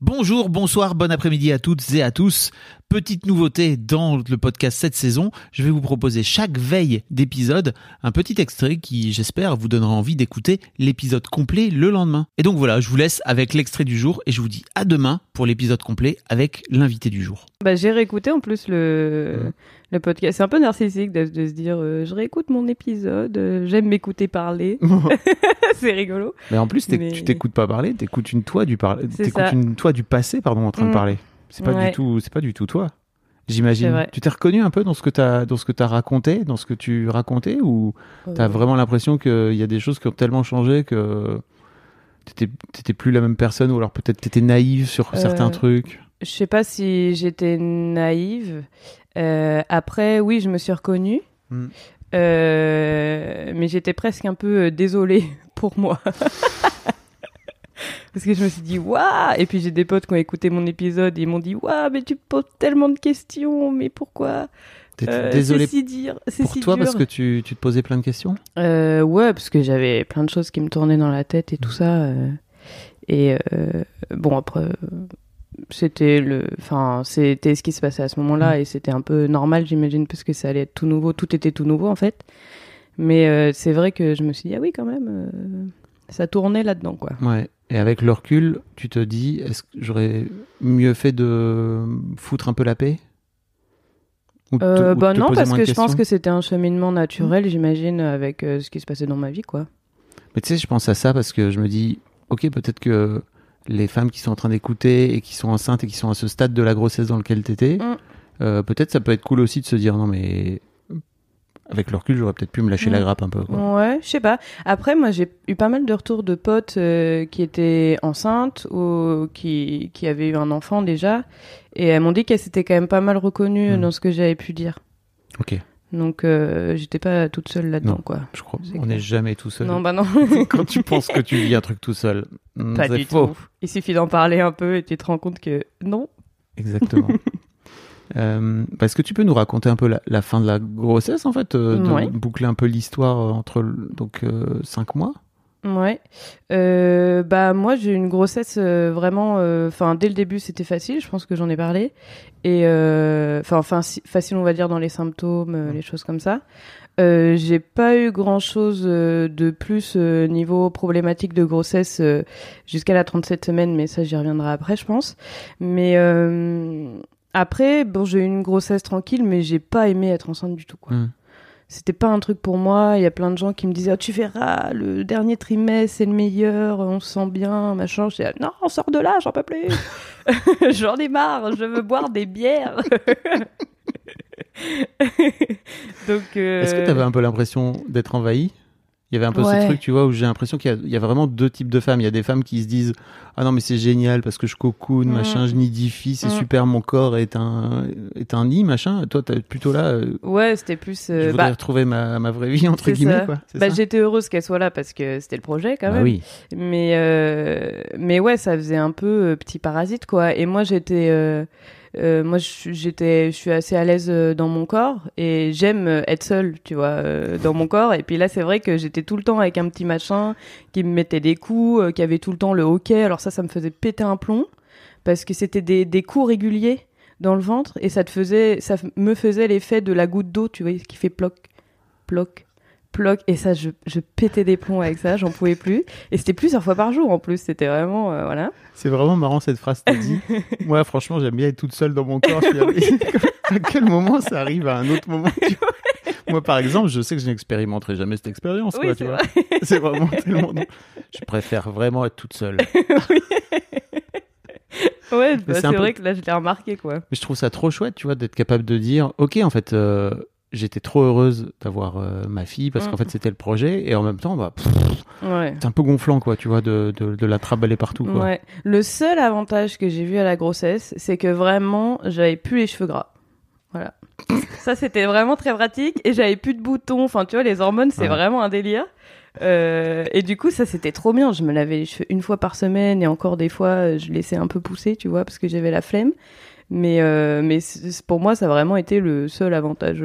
Bonjour, bonsoir, bon après-midi à toutes et à tous. Petite nouveauté dans le podcast cette saison, je vais vous proposer chaque veille d'épisode un petit extrait qui, j'espère, vous donnera envie d'écouter l'épisode complet le lendemain. Et donc voilà, je vous laisse avec l'extrait du jour et je vous dis à demain pour l'épisode complet avec l'invité du jour. Bah, j'ai réécouté en plus le, le podcast. C'est un peu narcissique de, de se dire euh, je réécoute mon épisode, euh, j'aime m'écouter parler. c'est rigolo. Mais en plus, Mais- tu t'écoutes pas parler, t'écoutes une toi du par... T'écoutes une toi du passé, pardon, en train de Mm. parler. C'est pas Ouais. du tout, c'est pas du tout toi. J'imagine. Tu t'es reconnu un peu dans ce que t'as, dans ce que t'as raconté, dans ce que tu racontais, ou t'as Euh, vraiment l'impression qu'il y a des choses qui ont tellement changé que t'étais, plus la même personne, ou alors peut-être t'étais naïve sur certains Euh, trucs? Je sais pas si j'étais naïve. Euh, après, oui, je me suis reconnue. Mm. Euh, mais j'étais presque un peu euh, désolée pour moi. Parce que je me suis dit, waouh! Et puis j'ai des potes qui ont écouté mon épisode et ils m'ont dit, waouh, mais tu poses tellement de questions, mais pourquoi? Euh, désolé C'est si. C'est pour si toi dur. parce que tu, tu te posais plein de questions? Euh, ouais, parce que j'avais plein de choses qui me tournaient dans la tête et tout ça. euh, et bon, après, c'était le, enfin, c'était ce qui se passait à ce moment-là et c'était un peu normal, j'imagine, parce que ça allait être tout nouveau. Tout était tout nouveau en fait. Mais euh, c'est vrai que je me suis dit ah oui quand même, euh, ça tournait là-dedans quoi. Ouais. Et avec le recul, tu te dis, est-ce que j'aurais mieux fait de foutre un peu la paix? Ou te- Euh, bah non, parce que je pense que c'était un cheminement naturel, j'imagine, avec ce qui se passait dans ma vie quoi. Mais tu sais, je pense à ça parce que je me dis, ok, peut-être que les femmes qui sont en train d'écouter et qui sont enceintes et qui sont à ce stade de la grossesse dans lequel t'étais, Mm. euh, peut-être ça peut être cool aussi de se dire, non mais avec le recul, j'aurais peut-être pu me lâcher la Mm. grappe un peu. Quoi. Ouais, je sais pas. Après, moi, j'ai eu pas mal de retours de potes euh, qui étaient enceintes ou qui, qui avaient eu un enfant déjà. Et elles m'ont dit qu'elles s'étaient quand même pas mal reconnues Mm. dans ce que j'avais pu dire. Ok, Donc, euh, j'étais pas toute seule là-dedans, Non. quoi. je crois. C'est On n'est jamais tout seul. Non, bah non. Quand tu penses que tu vis un truc tout seul, pas c'est du faux. tout. Il suffit d'en parler un peu et tu te rends compte que non. Exactement. Euh, bah, Est-ce que tu peux nous raconter un peu la, la fin de la grossesse, en fait, euh, de Ouais. boucler un peu l'histoire euh, entre donc euh, cinq mois? Ouais. Euh, bah moi j'ai eu une grossesse euh, vraiment. Enfin dès le début c'était facile. Je pense que j'en ai parlé. Et euh, enfin enfin si- facile on va dire dans les symptômes, euh, les choses comme ça. Euh, j'ai pas eu grand chose de plus euh, niveau problématique de grossesse euh, jusqu'à la 37 semaines, mais ça j'y reviendrai après je pense. Mais euh, après bon j'ai eu une grossesse tranquille, mais j'ai pas aimé être enceinte du tout quoi Mm. C'était pas un truc pour moi. Il y a plein de gens qui me disaient Ah, Tu verras, le dernier trimestre, c'est le meilleur, on se sent bien, machin. Je disais Non, on sort de là, j'en peux plus. j'en ai marre, je veux boire des bières. Donc. euh, Est-ce que tu avais un peu l'impression d'être envahi? Il y avait un peu Ouais. ce truc, tu vois, où j'ai l'impression qu'il y, a- il y a vraiment deux types de femmes. Il y a des femmes qui se disent Ah non, mais c'est génial parce que je cocoon, Mm. machin, je nidifie, c'est Mm. super, mon corps est un, est un nid, machin. Toi, t'es plutôt là, euh, Ouais, c'était plus. je euh, voudrais bah, retrouver ma, ma vraie vie, entre guillemets, quoi. Bah, j'étais heureuse qu'elle soit là parce que c'était le projet quand Bah même. oui. Mais, euh, mais ouais, ça faisait un peu euh, petit parasite, quoi. Et moi, j'étais. Euh, moi, j'étais, je suis assez à l'aise euh, dans mon corps et j'aime euh, être seule, tu vois, dans mon corps. Et puis là, c'est vrai que j'étais tout le temps avec un petit machin qui me mettait des coups, qui avait tout le temps le hockey. Alors ça, ça me faisait péter un plomb parce que c'était des, des coups réguliers dans le ventre et ça te faisait, ça me faisait l'effet de la goutte d'eau, tu vois, qui fait ploc, ploc, ploc. Et ça, je, je pétais des plombs avec ça, j'en pouvais plus. Et c'était plusieurs fois par jour en plus, c'était vraiment, euh, voilà. C'est vraiment marrant cette phrase que t'as dit. Moi, franchement, j'aime bien être toute seule dans mon corps. À- quel moment ça arrive à un autre moment tu Moi, par exemple, je sais que je n'expérimenterai jamais cette expérience. Oui, quoi, c'est vois. C'est vraiment tellement. Je préfère vraiment être toute seule. Ouais, bah, c'est peu- vrai que là, je l'ai remarqué, quoi. Mais je trouve ça trop chouette, tu vois, d'être capable de dire, ok, en fait, euh, j'étais trop heureuse d'avoir euh, ma fille parce Mm. qu'en fait c'était le projet et en même temps bah Ouais. c'est un peu gonflant quoi tu vois de, de, de la traballer partout quoi. Ouais. Le seul avantage que j'ai vu à la grossesse, c'est que vraiment, j'avais plus les cheveux gras. Voilà. Ça, c'était vraiment très pratique. Et j'avais plus de boutons. Enfin, tu vois, les hormones, c'est Ouais. vraiment un délire. Euh, et du coup, ça, c'était trop bien. Je me lavais les cheveux une fois par semaine et encore des fois, euh, je laissais un peu pousser, tu vois, parce que j'avais la flemme. Mais, euh, mais pour moi, ça a vraiment été le seul avantage.